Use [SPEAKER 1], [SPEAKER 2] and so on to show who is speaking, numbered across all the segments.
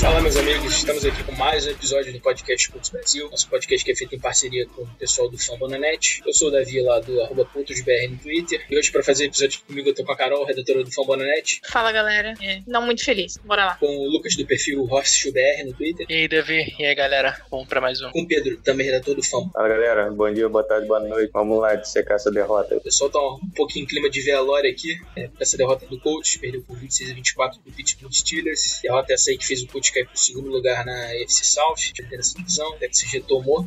[SPEAKER 1] Fala, meus amigos, estamos aqui com mais um episódio do podcast Cultos Brasil, nosso podcast que é feito em parceria com o pessoal do Fambonanet. Eu sou o Davi lá do arroba no Twitter, e hoje para fazer episódio aqui comigo eu tô com a Carol, redatora do Fambonanet,
[SPEAKER 2] Fala galera, É, não muito feliz, bora lá.
[SPEAKER 1] com o Lucas do perfil HorseBR no Twitter,
[SPEAKER 3] E aí, Davi? E aí, galera? Vamos pra mais um.
[SPEAKER 1] com o Pedro, também redator do Fam.
[SPEAKER 4] Fala galera, bom dia, boa tarde, boa noite. Vamos lá dissecar essa derrota.
[SPEAKER 1] O pessoal tá um pouquinho em clima de velório aqui, é, essa derrota do Colts, perdeu por 26 a 24 pro Pittsburgh Steelers. Derrota essa aí que fez o Colts cair pro segundo lugar na AFC South, perdendo essa divisão, até que se retomou.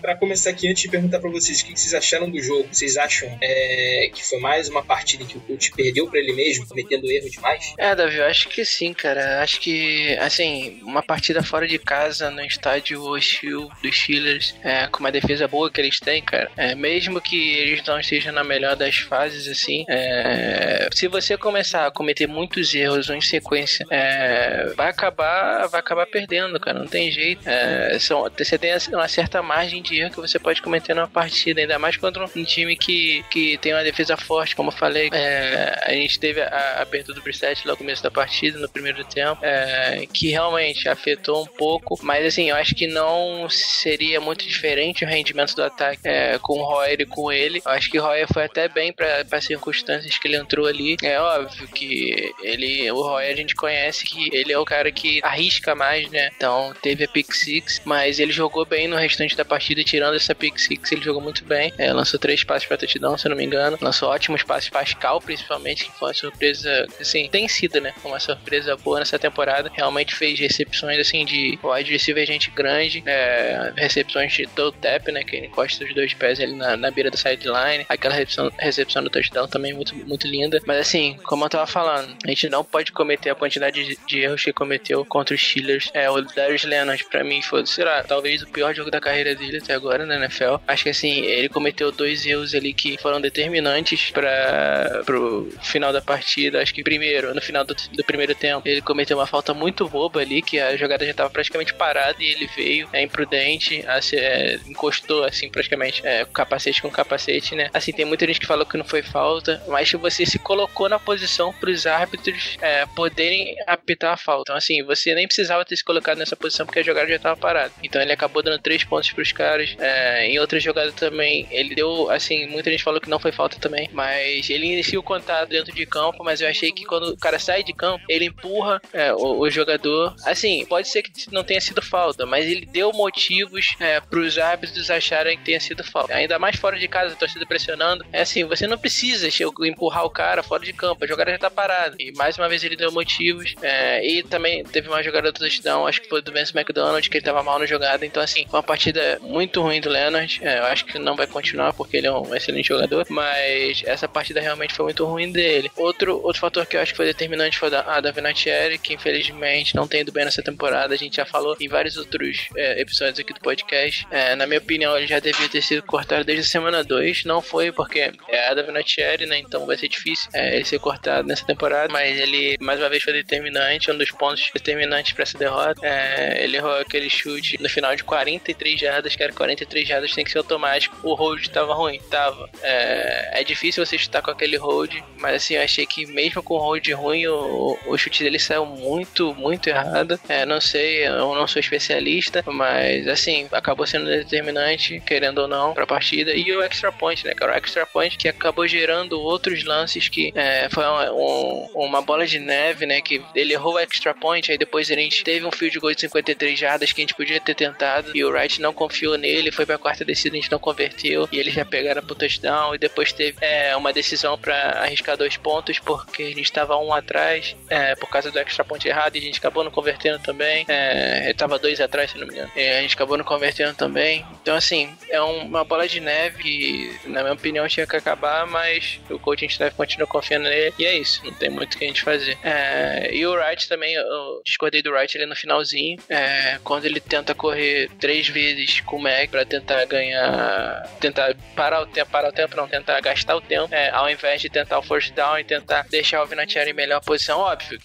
[SPEAKER 1] Pra começar aqui, antes de perguntar pra vocês o que vocês acharam do jogo, vocês acham é, que foi mais uma partida em que o Colts perdeu pra ele mesmo, cometendo erro demais?
[SPEAKER 3] É, Davi, eu acho que sim, cara. Acho que, assim, uma partida fora de casa, no estádio hostil dos Steelers, é, com uma defesa boa que eles têm, cara. É, mesmo que eles não estejam na melhor das fases, assim, é, se você começar a cometer muitos erros em sequência, é, vai acabar vai acabar perdendo, cara. Não tem jeito. É, são, você tem assim, uma certa margem de erro que você pode cometer numa partida, ainda mais contra um time que, que tem uma defesa forte, como eu falei. É, a gente teve a, a perda do Brissett lá no começo da partida, no primeiro tempo, é, que realmente afetou um pouco, mas assim, eu acho que não seria muito diferente o rendimento do ataque é, com o Royer e com ele. Eu acho que o Royer foi até bem para as circunstâncias que ele entrou ali. É óbvio que ele, o Royer a gente conhece que ele é o cara que arrisca mais, né? Então teve a pick six, mas ele jogou bem no restante da partida, tirando essa pick six, ele jogou muito bem. É, lançou três passes para touchdown, se eu não me engano. Lançou ótimos passes Pascal, principalmente, que foi uma surpresa, assim, tem sido, né? Uma surpresa boa nessa temporada. Realmente fez recepções, assim, de wide receiver gente grande, é, recepções de toe tap, né? Que ele encosta os dois pés ali na, na beira da sideline. Aquela recepção, recepção do touchdown também muito, muito linda. Mas, assim, como eu tava falando, a gente não pode cometer a quantidade de, de erros que cometeu contra os Steelers. É, o Darius Leonard, pra mim, foi, sei lá, talvez o pior jogo da carreira dele até agora na NFL. Acho que, assim, ele cometeu dois erros ali que foram determinantes para pro final da partida. Acho que primeiro, no final do, do primeiro tempo, ele cometeu uma falta muito boba ali, que a jogada já estava praticamente parada e ele veio, é imprudente, assim, é, encostou assim praticamente é, capacete com capacete, né? Assim, tem muita gente que falou que não foi falta, mas você se colocou na posição para os árbitros é, poderem apitar a falta. Então, assim, você nem precisava ter se colocado nessa posição porque a jogada já estava parada. Então, ele acabou dando três pontos para os É, em outra jogada também, ele deu, assim, muita gente falou que não foi falta também, mas ele inicia o contato dentro de campo, mas eu achei que quando o cara sai de campo, ele empurra é, o, o jogador. Assim, pode ser que não tenha sido falta, mas ele deu motivos é, para os árbitros acharem que tenha sido falta. Ainda mais fora de casa, a torcida pressionando. É assim, você não precisa empurrar o cara fora de campo, a jogada já tá parada. E mais uma vez ele deu motivos. é, e também teve uma jogada do touchdown, acho que foi do Vance McDonald, que ele tava mal na jogada. Então, assim, foi uma partida muito ruim do Leonard. É, eu acho que não vai continuar porque ele é um excelente jogador. Mas essa partida realmente foi muito ruim dele. Outro, outro fator que eu acho que foi determinante foi da, a da Vinatieri, que infelizmente não tem ido bem nessa temporada. A gente já falou em vários outros é, episódios aqui do podcast. É, na minha opinião, ele já devia ter sido cortado desde a semana 2. Não foi porque é a da Vinatieri, né? Então vai ser difícil é, ele ser cortado nessa temporada. Mas ele, mais uma vez, foi determinante. Um dos pontos determinantes para essa derrota. É, ele errou aquele chute no final de 43 jardas, que era 43 jardas, tem que ser automático. O hold tava ruim, tava. É, é difícil você chutar com aquele hold, mas assim, eu achei que mesmo com o hold ruim, o, o chute dele saiu muito, muito errado. É, não sei, eu não sou especialista, mas assim, acabou sendo determinante, querendo ou não, pra partida. E o extra point, né, cara? O extra point que acabou gerando outros lances que é, foi um- um- uma bola de neve, né? Que ele errou o extra point, aí depois a gente teve um field goal de 53 jardas que a gente podia ter tentado e o Wright não confiou nele nele, foi pra quarta descida, a gente não converteu, e eles já pegaram pro touchdown, e depois teve é, uma decisão pra arriscar dois pontos, porque a gente tava um atrás, é, por causa do extra ponto errado, e a gente acabou não convertendo também. É, ele tava dois atrás, se não me engano. E a gente acabou não convertendo também. Então, assim, é um- uma bola de neve que, na minha opinião, tinha que acabar, mas o coaching staff continua confiando nele, e é isso, não tem muito o que a gente fazer. É, e o Wright também, eu discordei do Wright ali no finalzinho, é, quando ele tenta correr três vezes com o Mac pra tentar ganhar, tentar parar o tempo, parar o tempo, não, tentar gastar o tempo, é, ao invés de tentar o first down e tentar deixar o Vinatieri em melhor posição, óbvio,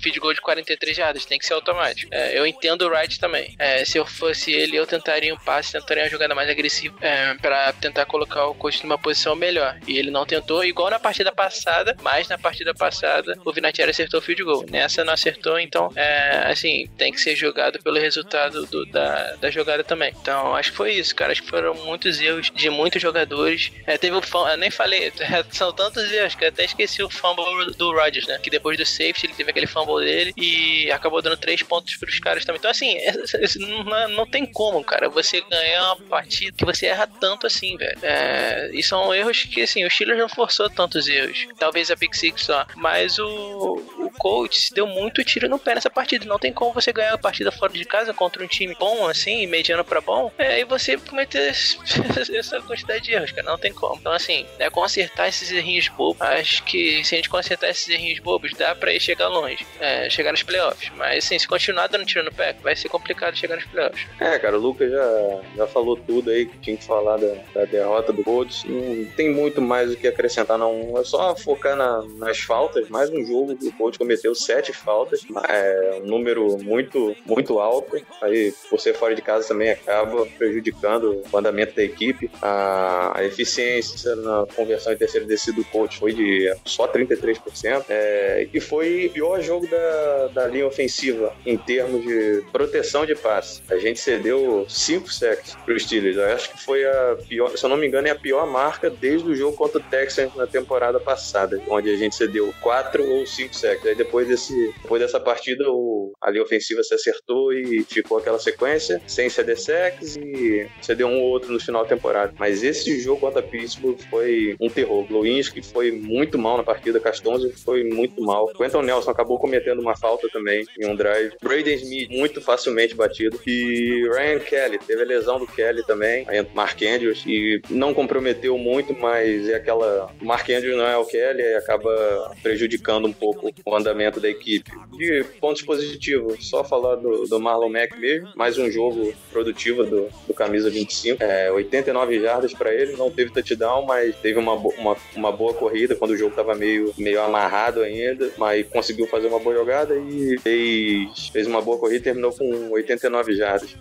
[SPEAKER 3] field goal de 43 jardas, tem que ser automático. É, eu entendo o Wright também. É, se eu fosse ele, eu tentaria um passe, tentaria uma jogada mais agressiva é, para tentar colocar o coach numa posição melhor. E ele não tentou, igual na partida passada, mas na partida passada o Vinatieri acertou o field goal. Nessa não acertou, então, é, assim, tem que ser jogado pelo resultado do- da, da jogada também. Então, acho que foi isso, cara. Acho que foram muitos erros de muitos jogadores. É, teve o fumble, eu nem falei, são tantos erros que eu até esqueci o fumble do Rodgers, né? Que depois do safety ele teve aquele fumble dele e acabou dando três pontos pros caras também. Então, assim, esse- esse não, não tem como, cara, você ganhar uma partida que você erra tanto assim, velho. É, e são erros que, assim, o Steelers não forçou tantos erros. Talvez a Pick Six só. Mas o, coach deu muito tiro no pé nessa partida. Não tem como você ganhar a partida fora de casa contra um time bom, assim, mediano pra bom, é, e você cometer essa quantidade de erros, cara. Não tem como. Então, assim, é consertar esses errinhos bobos. Acho que se a gente consertar esses errinhos bobos, dá pra ir chegar longe. É, chegar nos playoffs. Mas, assim, se continuar dando tiro no pé, vai ser complicado chegar nos playoffs.
[SPEAKER 4] É, cara, o Lucas já, já falou tudo aí que tinha que falar da, da derrota do Colts. Não tem muito mais o que acrescentar, não. É só focar na- nas faltas. Mais um jogo que o Colts cometeu sete faltas. É um número muito, muito alto. Aí, por ser fora de casa, também acaba prejudicando o andamento da equipe. A, a eficiência na conversão em terceiro descido do Colts foi de só 33%. É, e foi o pior jogo da, da linha ofensiva em termos de proteção de passe. A gente cedeu 5 sacks para os Steelers. Eu acho que foi a pior, se eu não me engano, é a pior marca desde o jogo contra o Texans na temporada passada, onde a gente cedeu 4 ou 5 sacks. Depois, desse, depois dessa partida, o, a linha ofensiva se acertou e ficou aquela sequência sem ceder sacks e cedeu um ou outro no final da temporada. Mas esse jogo contra Pittsburgh foi um terror. Glowinski foi muito mal na partida, Castonzo foi muito mal. Quentin Nelson acabou cometendo uma falta também em um drive. Braden Smith muito facilmente batido. E Ryan Kelly, teve a lesão do Kelly também, Mark Andrews, e não comprometeu muito, mas é aquela. Mark Andrews não é o Kelly, e acaba prejudicando um pouco o andamento da equipe. De pontos positivos, só falar do, do Marlon Mack mesmo, mais um jogo produtivo do, do camisa 25. É, 89 jardas para ele, não teve touchdown, mas teve uma, uma, uma boa corrida quando o jogo estava meio, meio amarrado ainda, mas conseguiu fazer uma boa jogada e fez, fez uma boa corrida e terminou com 89 jardas.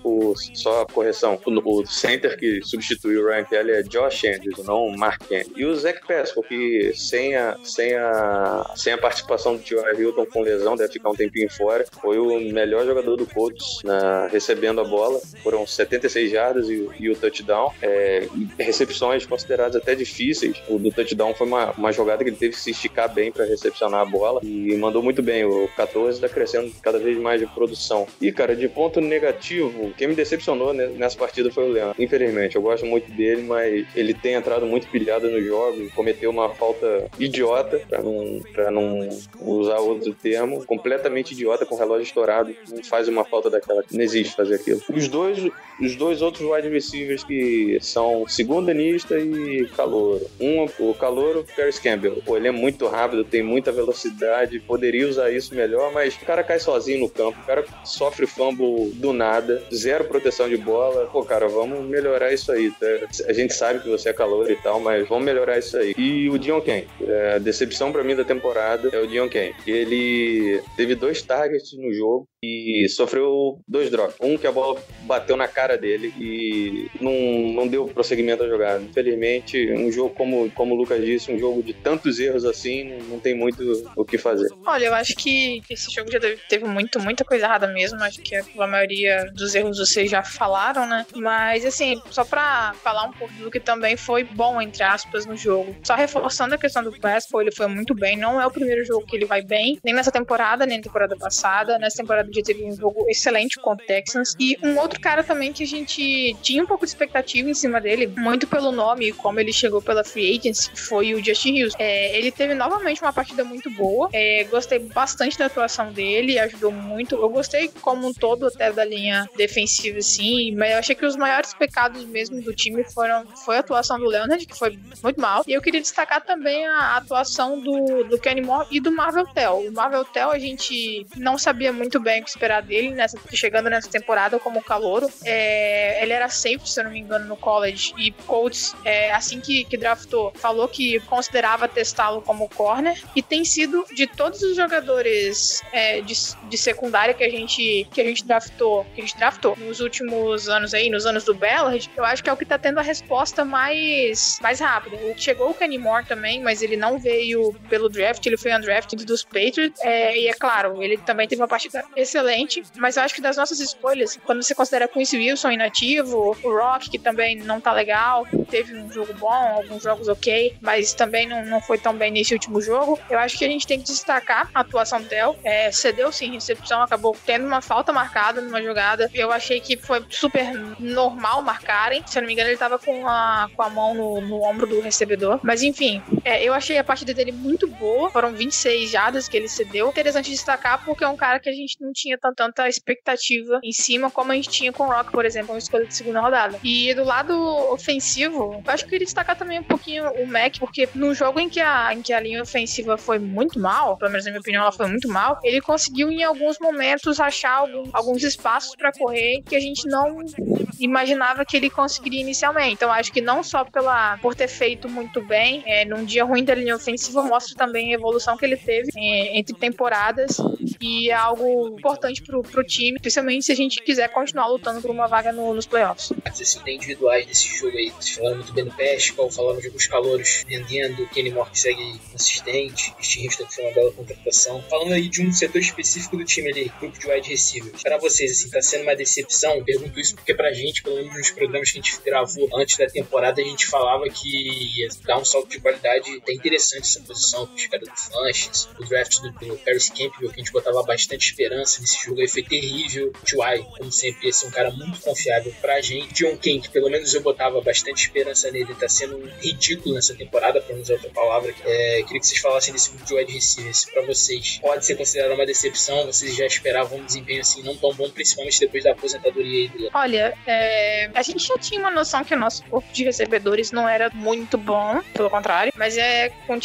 [SPEAKER 4] Só a correção, o, o center que substituiu o Ryan Kelly é Josh Andrews, não Mark Andrews. E o Zach Pascal, que sem a, sem a, sem a participação do T.Y. Hilton com lesão, deve ficar um tempinho fora, foi o melhor jogador do Colts na, recebendo a bola. Foram 76 jardas e, e o touchdown. É, recepções consideradas até difíceis. O do touchdown foi uma, uma jogada que ele teve que se esticar bem para recepcionar a bola e mandou muito bem. O 14 está crescendo cada vez mais de produção. E, cara, de ponto negativo, quem me decepcionou ne- nessa partida foi o Leandro. Infelizmente, eu gosto muito dele, mas ele tem entrado muito pilhado no jogo, cometeu uma falta idiota, para não, pra não usar outro termo, completamente idiota com o relógio estourado. Não faz uma falta daquela, não existe fazer aquilo. Os dois, os dois outros wide receivers que são segundanista e calouro. Um, o calouro, Paris Campbell. Pô, ele é muito rápido, tem muita velocidade, poderia usar isso melhor, mas o cara cai sozinho no campo, o cara sofre fumble do nada, zero proteção de bola. Pô, cara, vamos melhorar isso aí, tá? A gente sabe que você é calouro e tal, mas vamos melhorar isso aí. E o Dion Ken, é, decepção pra mim da temporada é o Dion Ken. Ele teve dois targets no jogo e sofreu dois drops. Um que a bola bateu na cara dele e não, não deu prosseguimento à jogada. Infelizmente, um jogo, como, como o Lucas disse, um jogo de tantos erros assim, não, tem muito o que fazer.
[SPEAKER 2] Olha, eu acho que esse jogo já teve, teve muito, muita coisa errada mesmo. Acho que a maioria dos erros vocês já falaram, né? Mas, assim, só pra falar um pouco do que também foi bom, entre aspas, no jogo. Só reforçando a questão do Pascal, ele foi muito bem. Não é o primeiro jogo que ele vai bem, nem nessa temporada, nem na temporada passada. Nessa temporada dia teve um jogo excelente contra o Texans. E um outro cara também que a gente tinha um pouco de expectativa em cima dele, muito pelo nome e como ele chegou pela free agency, foi o Justin Hughes. É, ele teve novamente uma partida muito boa. É, gostei bastante da atuação dele, ajudou muito. Eu gostei como um todo até da linha defensiva, sim, mas eu achei que os maiores pecados mesmo do time foram foi a atuação do Leonard, que foi muito mal. E eu queria destacar também a atuação do, do Kenny Moore e do Marvel Tell. O Marvel Tell a gente não sabia muito bem que esperar dele nessa chegando nessa temporada como calouro. É, ele era safety, se eu não me engano, no college e Colts, é, assim que, que draftou, falou que considerava testá-lo como corner e tem sido de todos os jogadores é, de, de secundária que a gente que a gente draftou, que a gente draftou nos últimos anos aí, nos anos do Ballard, eu acho que é o que tá tendo a resposta mais mais rápida. Chegou o Kenny Moore também, mas ele não veio pelo draft, ele foi undrafted dos Patriots. É, e é claro, ele também teve uma partida excelente, mas eu acho que das nossas escolhas, quando você considera Quincy Wilson inativo, o Rock, que também não tá legal, teve um jogo bom, alguns jogos ok, mas também não, não foi tão bem nesse último jogo, eu acho que a gente tem que destacar a atuação do Del. É, cedeu sim recepção, acabou tendo uma falta marcada numa jogada. Eu achei que foi super normal marcarem. Se eu não me engano, ele tava com a, com a mão no, no ombro do recebedor. Mas enfim, é, eu achei a partida dele muito boa. Foram 26 jadas que ele cedeu. Interessante destacar porque é um cara que a gente não tinha tanta expectativa em cima como a gente tinha com o Rock, por exemplo, uma escolha de segunda rodada. E do lado ofensivo, eu acho que eu queria destacar também um pouquinho o Mac, porque no jogo em que a, em que a linha ofensiva foi muito mal, pelo menos na minha opinião, ela foi muito mal, ele conseguiu em alguns momentos achar alguns espaços para correr que a gente não imaginava que ele conseguiria inicialmente. Então acho que não só pela por ter feito muito bem, é, num dia ruim da linha ofensiva mostra também a evolução que ele teve é, entre temporadas e é algo importante pro, pro time, especialmente se a gente quiser continuar lutando por uma vaga no, nos playoffs.
[SPEAKER 1] Assim, individuais desse jogo aí, vocês falaram muito bem do Pescal, falaram de alguns calouros vendendo, Kenny Moore que segue consistente, Steve Houston foi uma bela contratação. Falando aí de um setor específico do time ali, grupo de wide receivers. Para vocês, assim, tá sendo uma decepção? Pergunto isso porque pra gente, pelo menos nos programas que a gente gravou antes da temporada, a gente falava que ia dar um salto de qualidade até interessante essa posição, os caras do Flanches, o draft do, do Paris Campbell, que a gente botava bastante esperança nesse jogo aí, foi terrível. T.Y., como sempre, esse é um cara muito confiável pra gente. John King, que pelo menos eu botava bastante esperança nele, tá sendo ridículo nessa temporada, pra não usar outra palavra. É, queria que vocês falassem desse grupo de wide receivers pra vocês. Pode ser considerado uma decepção, vocês já esperavam um desempenho assim não tão bom, principalmente depois da aposentadoria do
[SPEAKER 2] Olha, é, a gente já tinha uma noção que o nosso corpo de recebedores não era muito bom, pelo contrário, mas é com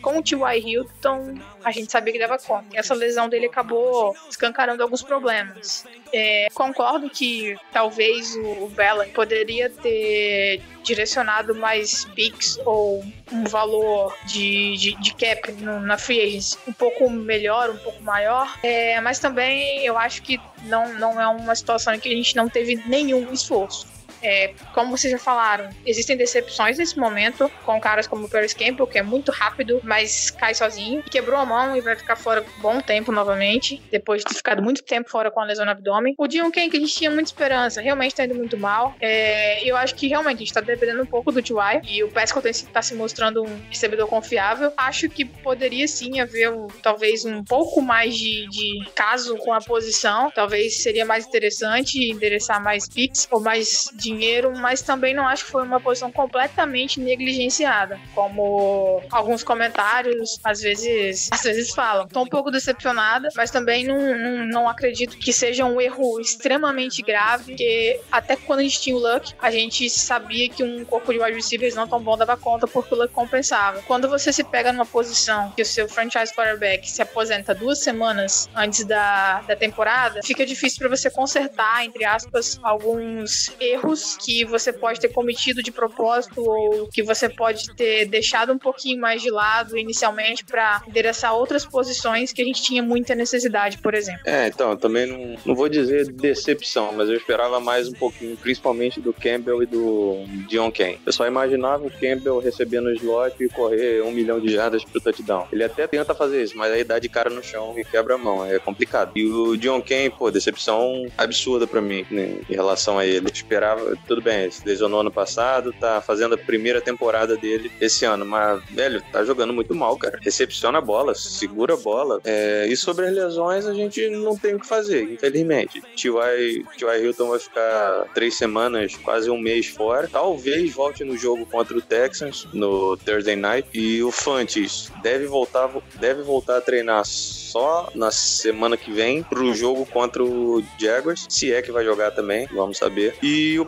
[SPEAKER 2] com o T.Y. Hilton, a gente sabia que dava conta. E essa lesão dele acabou escancarando alguns problemas. É, concordo que talvez o Bella poderia ter direcionado mais picks ou um valor de, de, de cap no, na free agency um pouco melhor, um pouco maior, é, mas também eu acho que não, não é uma situação em que a gente não teve nenhum esforço. É, como vocês já falaram, existem decepções nesse momento com caras como o Paris Campbell, que é muito rápido, mas cai sozinho. Quebrou a mão e vai ficar fora bom tempo novamente, depois de ter ficado muito tempo fora com a lesão no abdômen. O Dion Ken, que a gente tinha muita esperança, realmente tá indo muito mal. É, eu acho que realmente a gente tá dependendo um pouco do T.Y. e o Pascal tá se mostrando um recebedor confiável. Acho que poderia sim haver talvez um pouco mais de, de caso com a posição. Talvez seria mais interessante endereçar mais picks ou mais de dinheiro, mas também não acho que foi uma posição completamente negligenciada, como alguns comentários às vezes, às vezes falam. Tô um pouco decepcionada, mas também não, não, não acredito que seja um erro extremamente grave, porque até quando a gente tinha o Luck, a gente sabia que um corpo de wide receivers não tão bom dava conta porque o Luck compensava. Quando você se pega numa posição que o seu franchise quarterback se aposenta duas semanas antes da, da temporada, fica difícil para você consertar, entre aspas, alguns erros erros que você pode ter cometido de propósito ou que você pode ter deixado um pouquinho mais de lado inicialmente para endereçar outras posições que a gente tinha muita necessidade, por exemplo.
[SPEAKER 4] É, então, também não, não vou dizer decepção, mas eu esperava mais um pouquinho, principalmente do Campbell e do Dion Ken. Eu só imaginava o Campbell recebendo o slot e correr um milhão de jardas pro touchdown. Ele até tenta fazer isso, mas aí dá de cara no chão e quebra a mão, é complicado. E o Dion Ken, pô, decepção absurda para mim né, em relação a ele. Eu esperava, tudo bem, se lesionou ano passado, tá fazendo a primeira temporada dele esse ano, mas, velho, tá jogando muito mal, cara. Recepciona a bola, segura a bola. É, e sobre as lesões, a gente não tem o que fazer, infelizmente. T.Y. Hilton vai ficar três semanas, quase um mês fora. Talvez volte no jogo contra o Texans, no Thursday Night. E o Fantes deve voltar, deve voltar a treinar só na semana que vem pro jogo contra o Jaguars, se é que vai jogar também, vamos saber. E o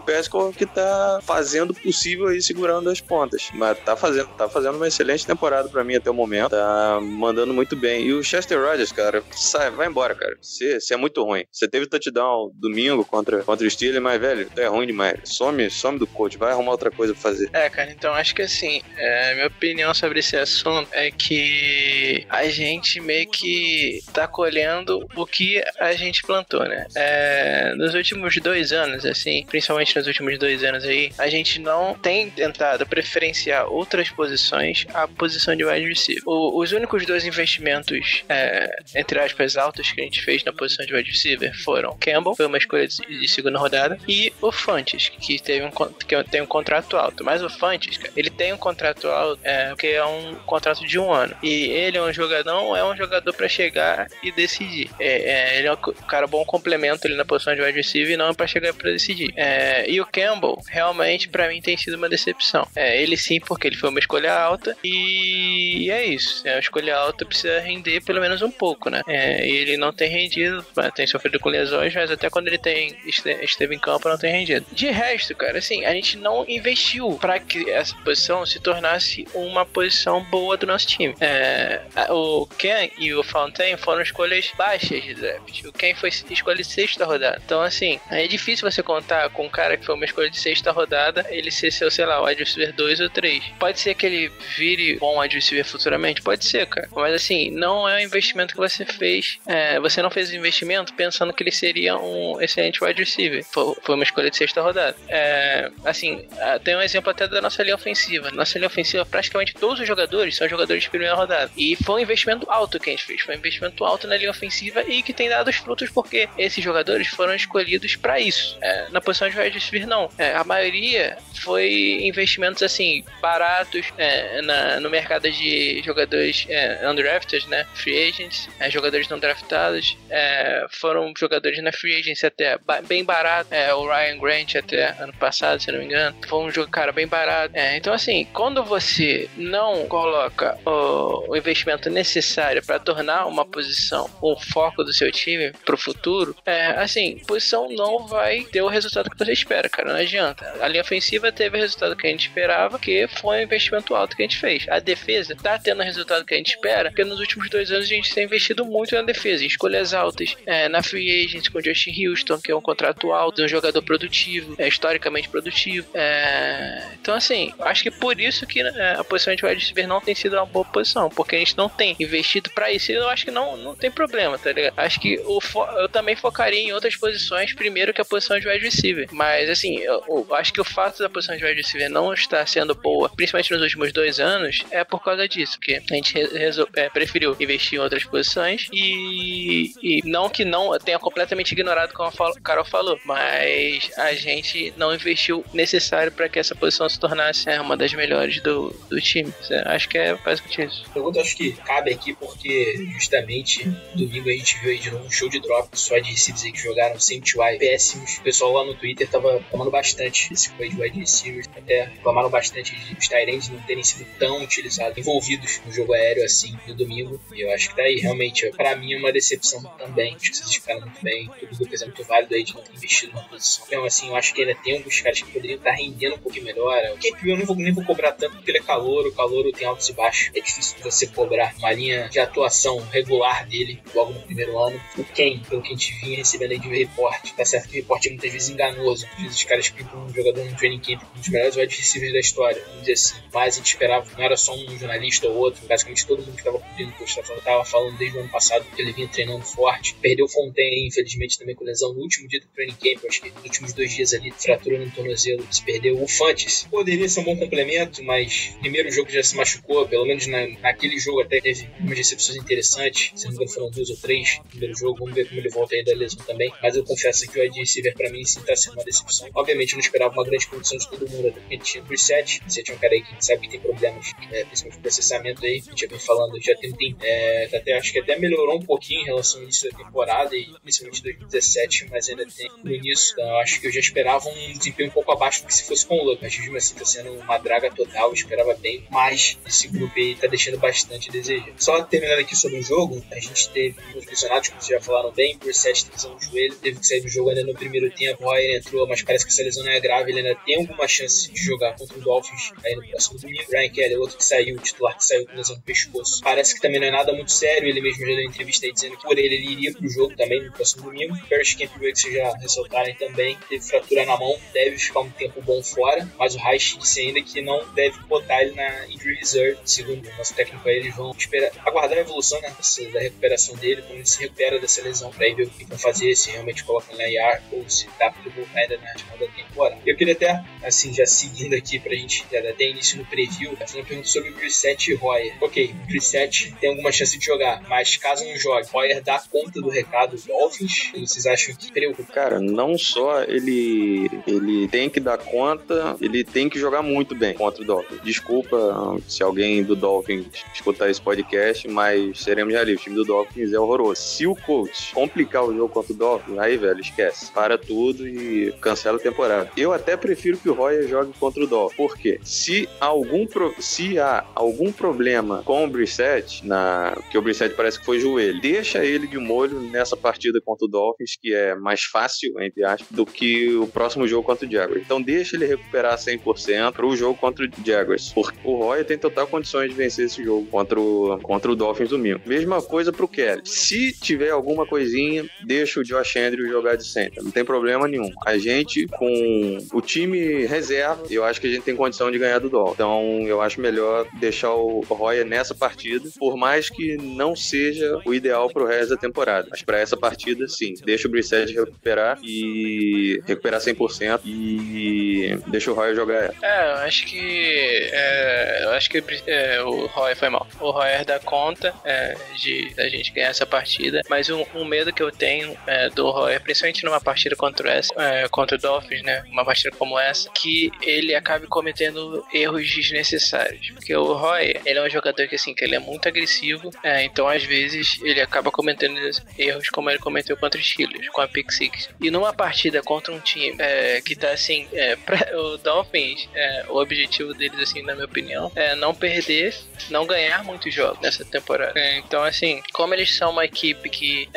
[SPEAKER 4] Que tá fazendo possível aí segurando as pontas, mas tá fazendo, tá fazendo uma excelente temporada para mim até o momento, tá mandando muito bem. E o Chester Rogers, cara, sai, vai embora, cara. Você, é muito ruim. Você teve touchdown domingo contra, contra o Steelers, mas velho, é ruim demais. Some, some do coach, vai arrumar outra coisa pra fazer.
[SPEAKER 3] É, cara, então acho que assim, é, minha opinião sobre esse assunto é que a gente meio que tá colhendo o que a gente plantou, né? É, nos últimos dois anos, assim, principalmente nos últimos dois anos aí, a gente não tem tentado preferenciar outras posições à posição de wide receiver. O, os únicos dois investimentos, é, entre aspas, altos que a gente fez na posição de wide receiver foram Campbell, foi uma escolha de, de segunda rodada, e o Fantes, que teve um, que tem um contrato alto. Mas o Fantes, cara, ele tem um contrato alto, é, que é um contrato de um ano. E ele é um jogador, não é um jogador para chegar e decidir. É, é, ele é um cara bom complemento ali na posição de wide receiver não é pra chegar pra decidir. É, e o Campbell, realmente, para mim tem sido uma decepção. É, ele sim, porque ele foi uma escolha alta e é isso. É uma escolha alta, precisa render pelo menos um pouco, né? É, e ele não tem rendido, tem sofrido com lesões, mas até quando ele tem esteve em campo não tem rendido. De resto, cara, assim, a gente não investiu para que essa posição se tornasse uma posição boa do nosso time. É, o Ken e o Fontaine foram escolhas baixas de draft. O Ken foi escolha sexta rodada. Então, assim, é difícil você contar com um cara que foi uma escolha de sexta rodada, ele ser seu, sei lá, wide receiver 2 ou 3. Pode ser que ele vire bom wide receiver futuramente? Pode ser, cara. Mas, assim, não é um investimento que você fez. É, você não fez o investimento pensando que ele seria um excelente wide receiver. Foi, uma escolha de sexta rodada. É, assim, tem um exemplo até da nossa linha ofensiva. Nossa linha ofensiva, praticamente todos os jogadores são jogadores de primeira rodada. E foi um investimento alto que a gente fez. Foi um investimento alto na linha ofensiva e que tem dado os frutos porque esses jogadores foram escolhidos para isso. É, na posição de wide receiver, não. É, a maioria foi investimentos assim, baratos é, na, no mercado de jogadores é, undrafted, né? Free agents, é, jogadores não draftados. É, foram jogadores na free agency até bem barato. o Ryan Grant até ano passado, se não me engano. Foi um jogo, cara, bem barato. então, assim, quando você não coloca o, o investimento necessário para tornar uma posição, um foco do seu time pro futuro, é assim, posição não vai ter o resultado que você espera, cara. Não adianta. A linha ofensiva teve o resultado que a gente esperava, que foi um investimento alto que a gente fez. A defesa tá tendo o resultado que a gente espera, porque nos últimos dois anos a gente tem investido muito na defesa, em escolhas altas, é, na free agent com Justin Houston, que é um contrato alto, um jogador produtivo, é, historicamente produtivo. É... Então, assim, acho que por isso que né, a posição de wide receiver não tem sido uma boa posição, porque a gente não tem investido para isso. Eu acho que não, não tem problema, tá ligado? Acho que eu também focaria em outras posições primeiro que a posição de wide receiver. Mas, assim, eu, eu acho que o fato da posição de wide receiver não estar sendo boa, principalmente nos últimos dois anos, é por causa disso, que a gente é, preferiu investir em outras posições e, e não que não tenha completamente ignorado como a Carol falou, mas a gente não investiu necessário para que essa posição se tornasse é, uma das melhores do, do time. Acho que é basicamente isso.
[SPEAKER 1] Pergunta acho que cabe aqui porque justamente domingo a gente viu aí de novo um show de drop só de receivers que jogaram sem TY péssimos. O pessoal lá no Twitter tava reclamando bastante desse coisa de wide receivers, até reclamaram bastante de os Tyrants não terem sido tão utilizados, envolvidos no jogo aéreo assim no domingo. E eu acho que tá aí realmente, para mim, uma decepção também. Acho que vocês ficaram muito bem. Tudo do Lucas é muito válido aí de não ter investido na posição. Então, assim, eu acho que ainda tem alguns caras que poderiam estar rendendo um pouquinho melhor. O Cape eu nem vou, nem vou cobrar tanto porque ele é calor, o calor tem altos e baixos. É difícil você cobrar uma linha de atuação regular dele logo no primeiro ano. O Ken, pelo que a gente vinha recebendo aí de reporte, tá certo que o é muitas vezes enganoso. Os caras ficam um jogador no training camp, um dos melhores wide receivers da história, vamos dizer assim. Mas a gente esperava, não era só um jornalista ou outro, basicamente todo mundo que estava cobrindo o estava falando desde o ano passado que ele vinha treinando forte. Perdeu o Fontaine, infelizmente, também com lesão no último dia do training camp, acho que nos últimos dois dias ali, fratura no tornozelo, se perdeu. O Fantes poderia ser um bom complemento, mas primeiro jogo já se machucou, pelo menos na, naquele jogo até teve umas recepções interessantes, se não me engano foram duas ou três primeiro jogo, vamos ver como ele volta aí da lesão também. Mas eu confesso que o wide receiver pra mim sim tá sendo uma decepção produção. Obviamente, eu não esperava uma grande produção de todo mundo, até porque tinha o Brissette. Você tinha um cara aí que sabe que tem problemas, é, principalmente de processamento aí. Gente já vem falando, já tem tempo. É, até, acho que até melhorou um pouquinho em relação ao início da temporada, e principalmente 2017, mas ainda tem no início. Então, acho que eu já esperava um desempenho um pouco abaixo do que se fosse com o Luck. Mas mesmo assim, tá sendo uma draga total. Eu esperava bem, mas esse grupo aí tá deixando bastante a desejar. Só terminando aqui sobre o jogo, a gente teve os lesionados, como vocês já falaram bem, por 7 lesão no joelho, teve que sair do jogo ainda no primeiro tempo. Royer entrou, mas parece que essa lesão não é grave, ele ainda tem alguma chance de jogar contra o Dolphins aí no próximo domingo. Ryan Kelly, outro que saiu, o titular que saiu com lesão no pescoço. Parece que também não é nada muito sério, ele mesmo já deu entrevista aí dizendo que por ele ele iria pro jogo também no próximo domingo. Paris Camp que vocês já ressaltarem também, teve fratura na mão, deve ficar um tempo bom fora, mas o Reich disse ainda que não deve botar ele na injury reserve, segundo o nosso técnico aí, eles vão esperar, aguardar a evolução né, da recuperação dele, como ele se recupera dessa lesão, pra aí ver o que vão fazer, se realmente colocam na IR ou se dá voltar ainda na final da temporada. Eu queria até, assim, já seguindo aqui pra gente até início no preview, fazer uma pergunta sobre o Brissette e Royer. Ok, Brissette tem alguma chance de jogar, mas caso não jogue, Royer dá conta do recado do Dolphins? Vocês acham que preocupa?
[SPEAKER 4] Cara, não só ele, ele tem que dar conta, ele tem que jogar muito bem contra o Dolphins. Desculpa se alguém do Dolphins escutar esse podcast, mas seremos realistas. O time do Dolphins é horroroso. Se o coach complicar o jogo contra o Dolphins, aí, velho, esquece. Para tudo e cancela a temporada. Eu até prefiro que o Royer jogue contra o Dolphins. Por quê? Se, algum pro... se há algum problema com o Brissett, na... que o Brissett parece que foi joelho, deixa ele de molho nessa partida contra o Dolphins, que é mais fácil, entre aspas, do que o próximo jogo contra o Jaguars. Então deixa ele recuperar 100% para o jogo contra o Jaguars. Porque o Royer tem total condições de vencer esse jogo contra o, contra o Dolphins domingo. Mesma coisa pro Kelly. Se tiver alguma coisinha, deixa o Josh Andrews jogar de center. Não tem problema nenhum. A gente, com o time reserva, eu acho que a gente tem condição de ganhar do Dolphins. Então eu acho melhor deixar o Royer nessa partida, por mais que não seja o ideal pro resto da temporada. Mas para essa partida, sim. Deixa o Brissett recuperar e recuperar 100% e deixa o Royer jogar ela.
[SPEAKER 3] É, eu acho que. É, eu acho que é, o Royer foi mal. O Royer dá conta é, de da gente ganhar essa partida, mas um, um medo que eu tenho é, do Royer, principalmente numa partida contra, essa, é, contra o Dolphins, né? Uma partida como essa, que ele acabe cometendo erros desnecessários. Porque o Royer, ele é um jogador que assim, que ele é muito agressivo, é, então às vezes ele acaba cometendo erros como ele cometeu contra os Steelers, com a Pick Six. E numa partida contra um time é, que tá assim, é, pra, o Dolphins, é, o objetivo deles, assim, na minha opinião, é não perder, não ganhar muitos jogos nessa temporada. É, então, assim, como eles são uma equipe que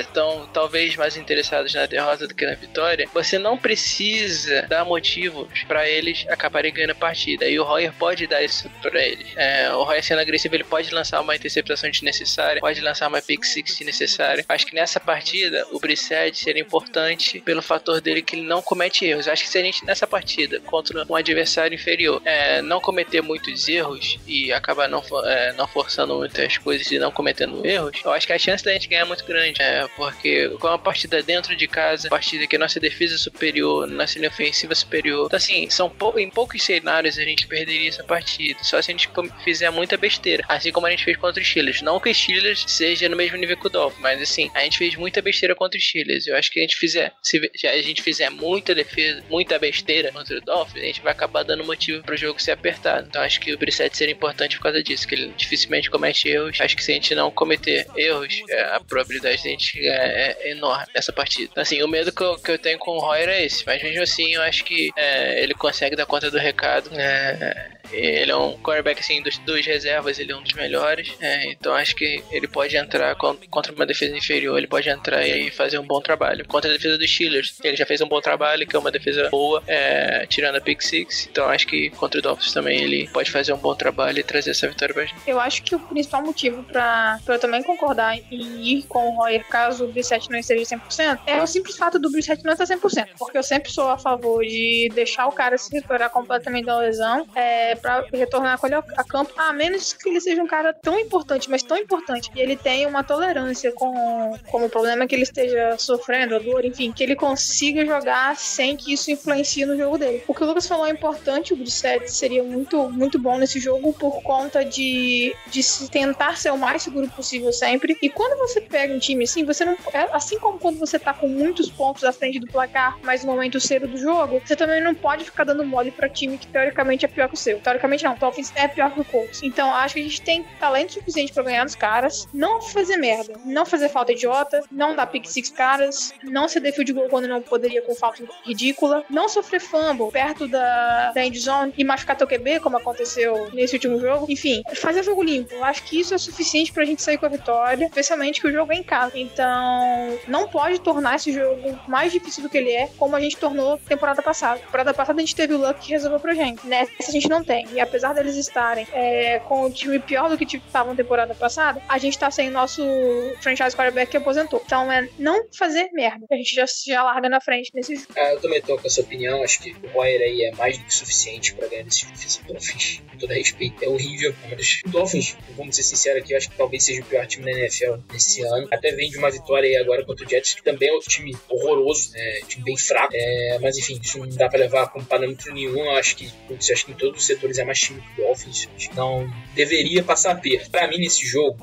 [SPEAKER 3] estão talvez mais interessados na derrota do que na vitória, você não precisa dar motivos para eles acabarem ganhando a partida. E o Royer pode dar isso para eles. É, o Royer sendo agressivo, ele pode lançar uma interceptação desnecessária, pode lançar uma pick six desnecessária. Acho que nessa partida, o Brissett seria importante pelo fator dele que ele não comete erros. Acho que se a gente nessa partida contra um adversário inferior é, não cometer muitos erros e acabar não, é, não forçando muitas coisas e não cometendo erros, eu acho que a chance da gente ganhar é muito grande. É, porque com uma partida dentro de casa, partida que nossa defesa é superior, nossa linha ofensiva superior. Então, assim, são pou, em poucos cenários a gente perderia essa partida. Só se a gente fizer muita besteira. Assim como a gente fez contra os Steelers. Não que os Steelers seja no mesmo nível que o Dolphin, mas assim, a gente fez muita besteira contra os Steelers. Eu acho que a gente fizer, se a gente fizer muita defesa, muita besteira contra o Dolphin, a gente vai acabar dando motivo pro jogo ser apertado. Então acho que o Brissett seria importante por causa disso, que ele dificilmente comete erros. Acho que se a gente não cometer erros, é, a probabilidade de a gente é, é enorme nessa partida. Então, assim, o medo que eu, que eu tenho com o Royer é esse, mas mesmo assim eu acho que é, ele consegue dar conta do recado. É, ele é um quarterback assim dos, dos reservas, ele é um dos melhores. É, então acho que ele pode entrar contra uma defesa inferior, ele pode entrar e fazer um bom trabalho. Contra a defesa dos Steelers, ele já fez um bom trabalho, que é uma defesa boa, é, tirando a pick six. Então acho que contra o Dolphins também ele pode fazer um bom trabalho e trazer essa vitória pra gente.
[SPEAKER 2] Eu acho que o principal motivo pra eu também concordar em ir com o Royer caso o Brissett não esteja 100% é o simples fato do Brissett não estar 100%. Porque eu sempre sou a favor de deixar o cara se recuperar completamente da lesão. É, pra retornar com ele a campo, a menos que ele seja um cara tão importante, mas tão importante, e ele tenha uma tolerância com, com o problema que ele esteja sofrendo, a dor, enfim, que ele consiga jogar sem que isso influencie no jogo dele. O que o Lucas falou é importante, o Brissett seria muito, muito bom nesse jogo por conta de, de tentar ser o mais seguro possível sempre. E quando você pega um time assim, você não. É, assim como quando você tá com muitos pontos à frente do placar, mas no momento cedo do jogo, você também não pode ficar dando mole pra time que teoricamente é pior que o seu. Teoricamente não, Dolphins é pior que o Colts. Então acho que a gente tem talento suficiente para ganhar dos caras, não fazer merda, não fazer falta idiota, não dar pick six caras, não ceder field goal quando não poderia com falta ridícula, não sofrer fumble perto da, da end zone e machucar teu QB, como aconteceu nesse último jogo. Enfim, fazer jogo limpo. Acho que isso é suficiente pra gente sair com a vitória, especialmente que o jogo é em casa. Então, não pode tornar esse jogo mais difícil do que ele é, como a gente tornou temporada passada. Temporada passada a gente teve o Luck que resolveu pra gente. Nessa a gente não tem. E apesar deles estarem é, com o time pior do que estavam temporada passada, a gente tá sem o nosso franchise quarterback que aposentou. Então é não fazer merda. A gente já, já larga na frente nesse jogo.
[SPEAKER 1] Ah, eu também tô com essa opinião. Acho que o Royer aí é mais do que suficiente pra ganhar esse Dolphins. Com todo respeito, é horrível. Mas o Dolphins, vamos ser sinceros aqui, acho que talvez seja o pior time da NFL nesse ano. Até vem de uma vitória aí agora contra o Jets, que também é outro time horroroso, né? Time bem fraco. É, mas enfim, isso não dá pra levar como parâmetro nenhum. Eu acho que, acho que em todos os setores é mais time que o Dolphins. Não deveria passar perto. Pra mim, nesse jogo,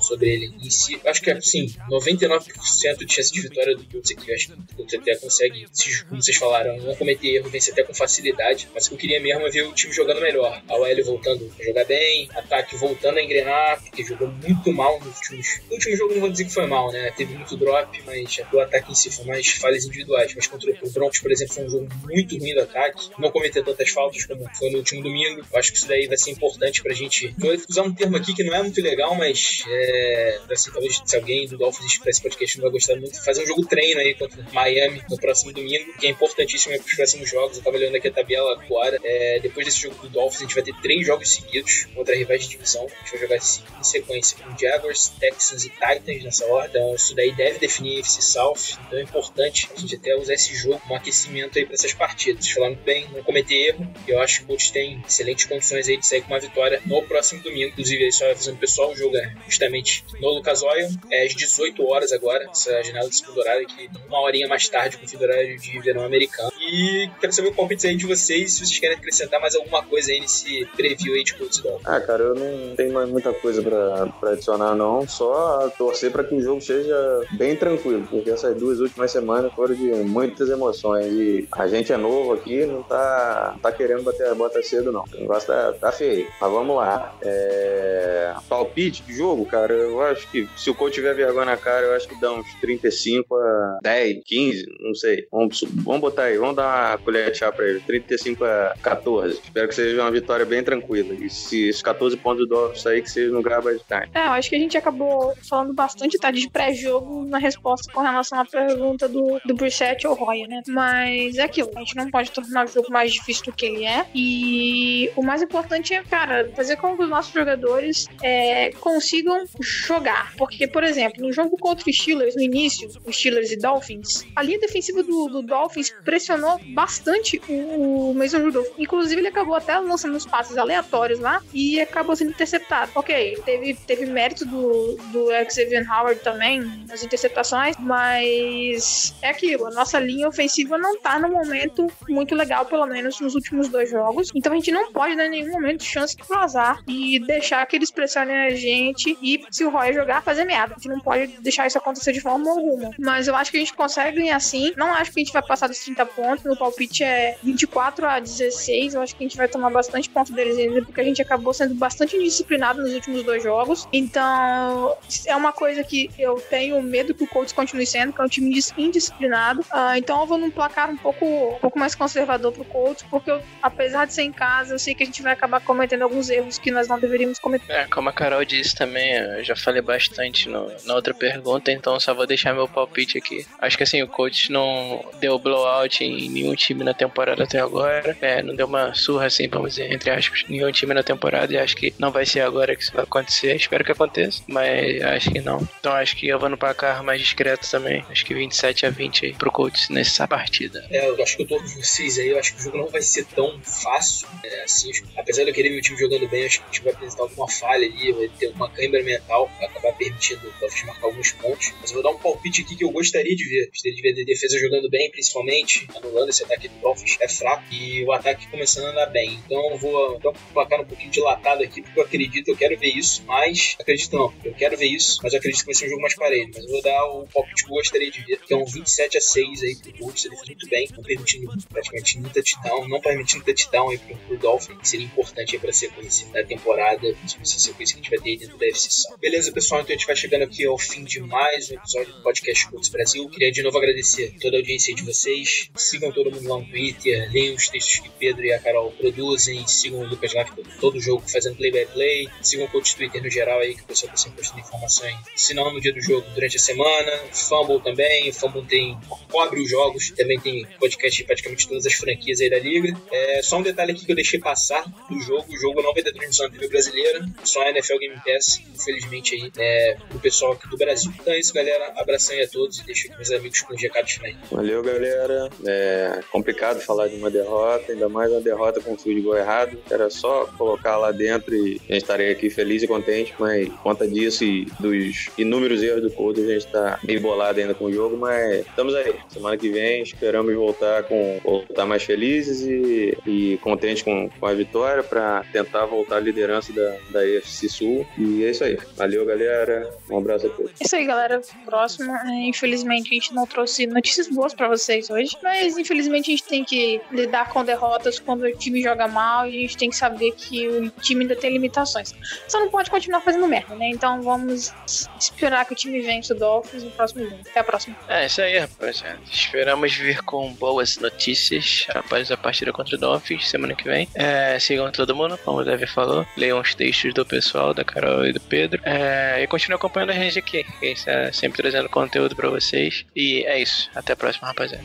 [SPEAKER 1] sobre ele em si, acho que, assim, 99% de chance de vitória do Colts aqui. Acho que o Colts até consegue, como vocês falaram, não cometer erro, vencer até com facilidade. Mas o que eu queria mesmo é ver o time jogando melhor. A OL voltando a jogar bem, ataque voltando a engrenar, porque jogou muito mal nos últimos. No último jogo não vou dizer que foi mal, né? Teve muito drop, mas o ataque em si foi mais falhas individuais. Mas contra o Broncos, por exemplo, foi um jogo muito ruim do ataque. Não cometeu tantas faltas como foi no último domingo. Eu acho que isso daí vai ser importante pra gente. Vou usar um termo aqui que não é muito legal, mas é. Assim, talvez se alguém do Dolphins para esse podcast não vai gostar muito, fazer um jogo treino aí contra Miami no próximo domingo, que é importantíssimo para os próximos jogos. Eu tava olhando aqui a tabela agora. É, depois desse jogo do Dolphins, a gente vai ter três jogos seguidos contra rivais de divisão. A gente vai jogar em sequência com Jaguars, Texans e Titans nessa ordem. Então, isso daí deve definir a South. Então, é importante a gente até usar esse jogo como aquecimento aí para essas partidas. Falando bem, não cometer erro. Eu acho que o Colts tem excelentes condições aí de sair com uma vitória no próximo domingo. Inclusive, aí só avisando o pessoal, o jogo é justamente no Lucas Oil. É às 18 horas agora, essa janela de segundo horário, que uma horinha mais tarde com o horário de verão americano. E quero saber o palpite aí de vocês, se vocês querem acrescentar mais alguma coisa aí nesse preview aí de Colts.
[SPEAKER 4] Ah, cara, eu não tenho mais muita coisa pra, pra adicionar, não. Só torcer pra que o jogo seja bem tranquilo, porque essas duas últimas semanas foram de muitas emoções. E a gente é novo aqui, não tá, tá querendo bater a bota cedo, não. O negócio tá, tá feio. Mas vamos lá. É... Palpite de jogo, cara, eu acho que se o coach tiver vergonha na cara, eu acho que dá uns 35 a 10, 15, não sei. Vamos, vamos botar aí, vamos dar uma colher de chá pra ele. 35 a 14. Espero que seja uma vitória bem tranquila. E se esses 14 pontos do Dolphins aí, que seja no garbage time.
[SPEAKER 2] É, eu acho que a gente acabou falando bastante tá, de pré-jogo na resposta com relação à pergunta do, do Brissett ou Roya, né? Mas é aquilo, a gente não pode tornar o jogo mais difícil do que ele é. E o mais importante é, cara, fazer com que os nossos jogadores é, consigam jogar. Porque, por exemplo, no jogo contra os Steelers, no início, os Steelers e Dolphins, a linha defensiva do, do Dolphins pressionou bastante o, o Mason Rudolph. Inclusive, ele acabou até lançando uns passes aleatórios lá e acabou sendo interceptado. Ok, teve, teve mérito do, do Xavier Howard também nas interceptações, mas é aquilo, a nossa linha ofensiva não tá no momento muito legal, pelo menos nos últimos dois jogos. Então a gente não pode dar nenhum momento chance pro azar e deixar que eles pressionem a gente e se o Roy jogar, fazer merda. A gente não pode deixar isso acontecer de forma alguma. Mas eu acho que a gente consegue ganhar sim. Não acho que a gente vai passar dos 30 pontos. Meu palpite é 24 a 16. Eu acho que a gente vai tomar bastante ponto deles ainda, porque a gente acabou sendo bastante indisciplinado nos últimos dois jogos. Então, é uma coisa que eu tenho medo que o Colts continue sendo, que é um time indisciplinado. Uh, então, eu vou num placar um pouco, um pouco mais conservador pro Colts, porque eu, apesar de ser em casa, eu sei que a gente vai acabar cometendo alguns erros que nós não deveríamos cometer.
[SPEAKER 3] É, como a Carol disse também, eu já falei bastante no, na outra pergunta, então só vou deixar meu palpite aqui. Acho que assim, o coach não deu blowout em nenhum time na temporada até agora. É, não deu uma surra assim, vamos dizer, entre aspas, nenhum time na temporada. E acho que não vai ser agora que isso vai acontecer. Espero que aconteça, mas acho que não. Então acho que eu vou no placar mais discreto também. Acho que 27 a 20 aí pro coach nessa partida.
[SPEAKER 1] É, eu acho que eu tô com vocês aí. Eu acho que o jogo não vai ser tão fácil É, assim, apesar de eu querer o time jogando bem, acho que o time vai apresentar alguma falha ali, vai ter uma câimbra mental, vai acabar permitindo o Dolphins marcar alguns pontos. Mas eu vou dar um palpite aqui que eu gostaria de ver. Gostaria de ver a defesa jogando bem, principalmente, anulando esse ataque do Dolphins. É fraco e o ataque começando a andar bem. Então eu vou dar um placar um pouquinho dilatado aqui, porque eu acredito, eu quero ver isso, mas acredito não, eu quero ver isso, mas eu acredito que vai ser um jogo mais parelho. Mas eu vou dar o palpite que eu gostaria de ver, que é um 27 a 6 aí pro Colts. Ele fez muito bem, não permitindo praticamente nenhum touchdown, não permitindo touchdown aí pro, pro Dolphins, que seria importante aí pra sequência da temporada, principalmente a sequência que a gente vai ter dentro da FC South. Beleza, pessoal, então a gente vai chegando aqui ao fim de mais um episódio do Podcast Colts Brasil. Queria de novo agradecer toda a audiência de vocês. Sigam todo mundo lá no Twitter, leiam os textos que Pedro e a Carol produzem, sigam o Lucas lá, que todo jogo fazendo play-by-play, sigam o coach Twitter no geral aí, que o pessoal tá sempre postando informações, se não no dia do jogo, durante a semana, Fumble também, o Fumble tem, cobre os jogos, também tem podcast de praticamente todas as franquias aí da liga. É, só um detalhe aqui que eu deixei passar do jogo, o jogo não vai ter transmissão na TV brasileira, só a NFL Game Pass, infelizmente aí, é, pro pessoal aqui do Brasil. Então é isso, galera, abração aí a todos e deixo aqui meus amigos com os recados finais.
[SPEAKER 4] Valeu, galera. É complicado falar de uma derrota, ainda mais uma derrota com o field goal errado. Era só colocar lá dentro e a gente estaria aqui feliz e contente, mas por conta disso e dos inúmeros erros do Colts, a gente tá meio bolado ainda com o jogo, mas estamos aí. Semana que vem esperamos voltar com voltar mais felizes e, e contentes com, com a vitória para tentar voltar à liderança da, da EFC Sul. E é isso aí. Valeu, galera. Um abraço a todos.
[SPEAKER 2] Isso aí, galera. Próximo. É, infelizmente, a gente não trouxe notícias boas pra vocês hoje, mas infelizmente a gente tem que lidar com derrotas quando o time joga mal e a gente tem que saber que o time ainda tem limitações. Só não pode continuar fazendo merda, né? Então vamos esperar que o time vença o Dolphins no próximo jogo. Até a próxima.
[SPEAKER 3] É isso aí, rapaziada. Esperamos vir com boas notícias após a partida contra o Dolphins semana que vem bem. É, sigam todo mundo, como o Davi falou. Leiam os textos do pessoal, da Carol e do Pedro. É, e continuem acompanhando a gente aqui. A gente tá sempre trazendo conteúdo pra vocês. E é isso. Até a próxima, rapaziada.